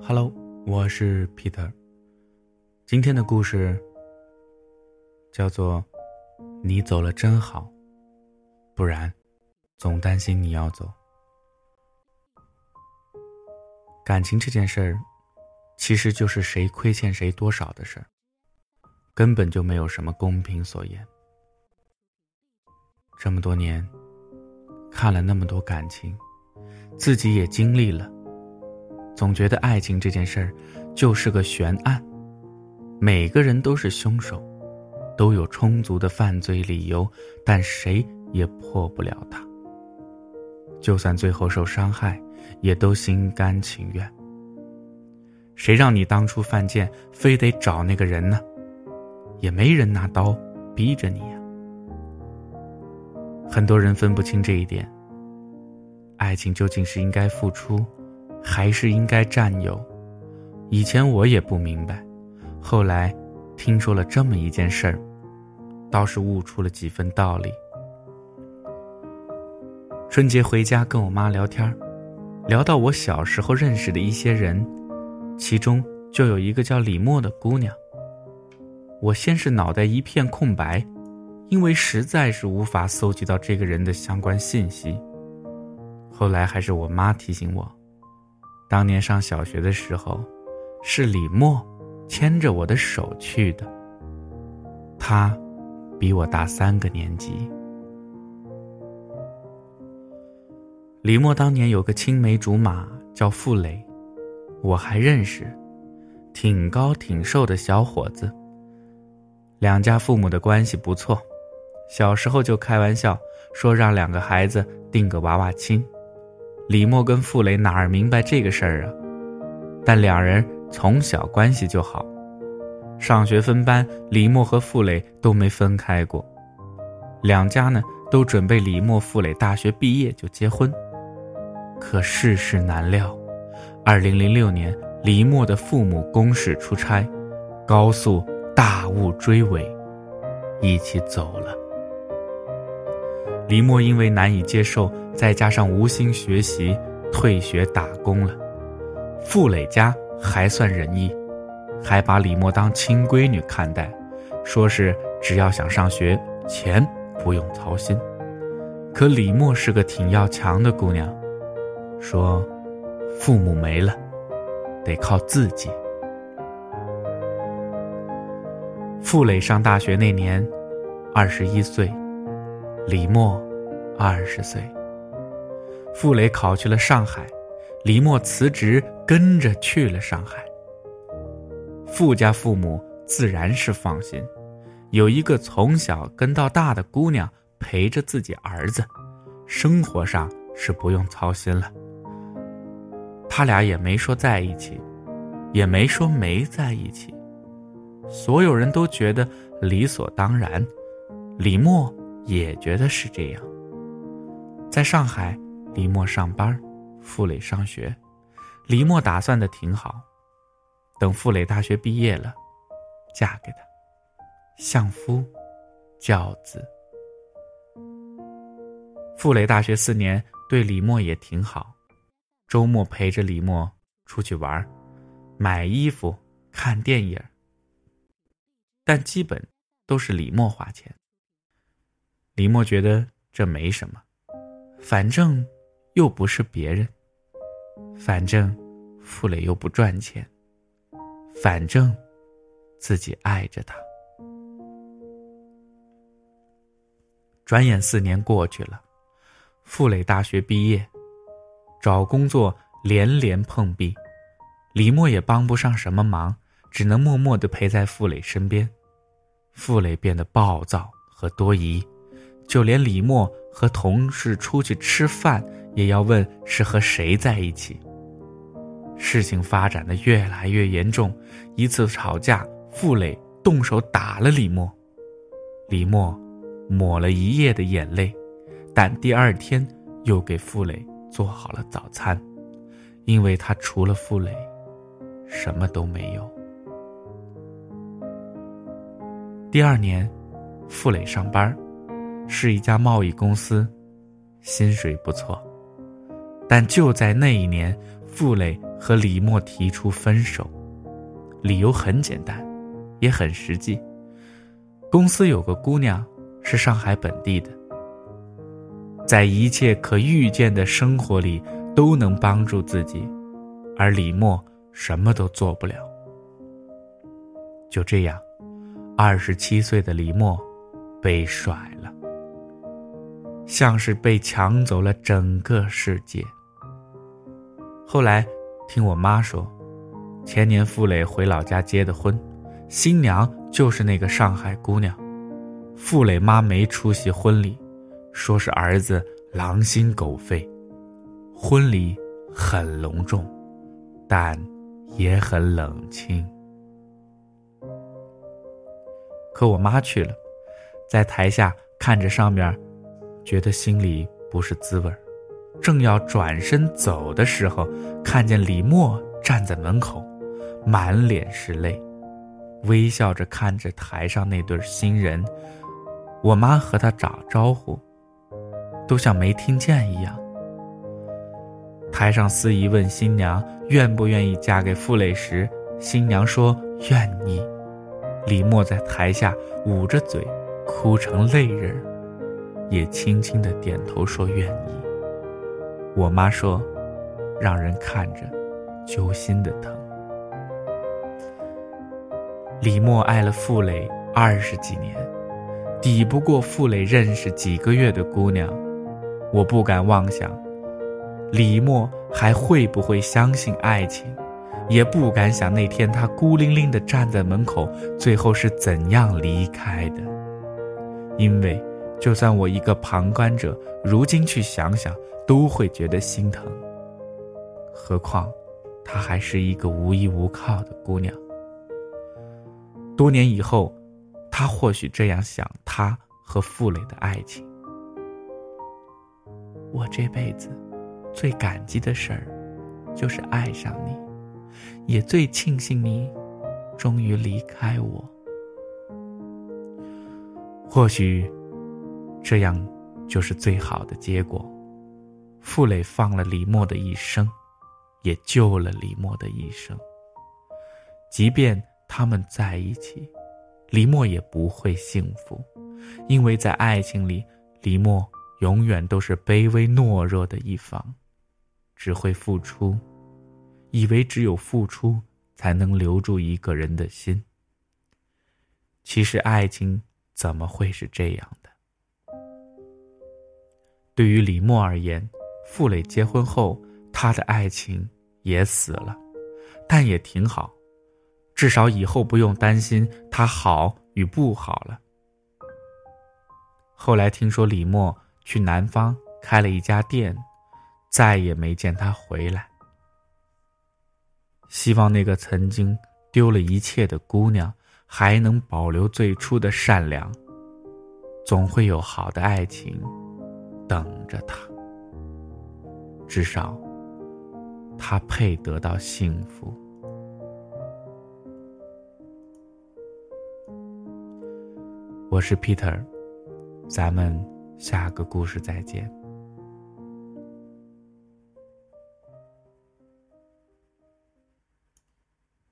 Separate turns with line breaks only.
Hello，我是 Peter。今天的故事叫做“你走了真好，不然总担心你要走”。感情这件事儿，其实就是谁亏欠谁多少的事儿，根本就没有什么公平所言。这么多年，看了那么多感情，自己也经历了。总觉得爱情这件事儿就是个悬案，每个人都是凶手，都有充足的犯罪理由，但谁也破不了它。就算最后受伤害，也都心甘情愿。谁让你当初犯贱，非得找那个人呢？也没人拿刀逼着你呀。很多人分不清这一点。爱情究竟是应该付出？还是应该占有。以前我也不明白，后来听说了这么一件事儿，倒是悟出了几分道理。春节回家跟我妈聊天，聊到我小时候认识的一些人，其中就有一个叫李默的姑娘。我先是脑袋一片空白，因为实在是无法搜集到这个人的相关信息。后来还是我妈提醒我。当年上小学的时候，是李默牵着我的手去的。他比我大三个年级。李默当年有个青梅竹马叫傅磊，我还认识，挺高挺瘦的小伙子。两家父母的关系不错，小时候就开玩笑说让两个孩子定个娃娃亲。李默跟傅雷哪儿明白这个事儿啊？但两人从小关系就好，上学分班，李默和傅雷都没分开过。两家呢都准备李默、傅雷大学毕业就结婚。可世事难料，二零零六年，李默的父母公事出差，高速大雾追尾，一起走了。李默因为难以接受，再加上无心学习，退学打工了。傅磊家还算仁义，还把李默当亲闺女看待，说是只要想上学，钱不用操心。可李默是个挺要强的姑娘，说父母没了，得靠自己。傅磊上大学那年，二十一岁。李默，二十岁。傅雷考去了上海，李默辞职跟着去了上海。傅家父母自然是放心，有一个从小跟到大的姑娘陪着自己儿子，生活上是不用操心了。他俩也没说在一起，也没说没在一起，所有人都觉得理所当然。李默。也觉得是这样。在上海，李默上班，傅磊上学。李默打算的挺好，等傅磊大学毕业了，嫁给他，相夫教子。傅磊大学四年对李默也挺好，周末陪着李默出去玩，买衣服、看电影。但基本都是李默花钱。李默觉得这没什么，反正又不是别人，反正傅磊又不赚钱，反正自己爱着他。转眼四年过去了，傅磊大学毕业，找工作连连碰壁，李默也帮不上什么忙，只能默默的陪在傅磊身边。傅磊变得暴躁和多疑。就连李默和同事出去吃饭，也要问是和谁在一起。事情发展的越来越严重，一次吵架，傅磊动手打了李默，李默抹了一夜的眼泪，但第二天又给傅磊做好了早餐，因为他除了傅磊，什么都没有。第二年，傅磊上班。是一家贸易公司，薪水不错。但就在那一年，傅磊和李默提出分手，理由很简单，也很实际。公司有个姑娘是上海本地的，在一切可预见的生活里都能帮助自己，而李默什么都做不了。就这样，二十七岁的李默被甩了，像是被抢走了整个世界。后来，听我妈说，前年傅磊回老家结的婚，新娘就是那个上海姑娘。傅磊妈没出席婚礼，说是儿子狼心狗肺。婚礼很隆重，但也很冷清。可我妈去了，在台下看着上面，觉得心里不是滋味儿。正要转身走的时候，看见李默站在门口，满脸是泪，微笑着看着台上那对新人。我妈和他打招呼，都像没听见一样。台上司仪问新娘愿不愿意嫁给傅磊时，新娘说愿意。李默在台下捂着嘴，哭成泪人，也轻轻的点头说愿意。我妈说：“让人看着，揪心的疼。”李默爱了傅磊二十几年，抵不过傅磊认识几个月的姑娘。我不敢妄想，李默还会不会相信爱情，也不敢想那天他孤零零的站在门口，最后是怎样离开的。因为，就算我一个旁观者，如今去想想。都会觉得心疼。何况，她还是一个无依无靠的姑娘。多年以后，她或许这样想：她和傅磊的爱情，我这辈子最感激的事儿，就是爱上你，也最庆幸你终于离开我。或许，这样就是最好的结果。傅磊放了李默的一生，也救了李默的一生。即便他们在一起，李默也不会幸福，因为在爱情里，李默永远都是卑微懦弱的一方，只会付出，以为只有付出才能留住一个人的心。其实爱情怎么会是这样的？对于李默而言。傅磊结婚后，他的爱情也死了，但也挺好，至少以后不用担心他好与不好了。后来听说李默去南方开了一家店，再也没见他回来。希望那个曾经丢了一切的姑娘，还能保留最初的善良。总会有好的爱情等着他。至少，他配得到幸福。我是 Peter，咱们下个故事再见。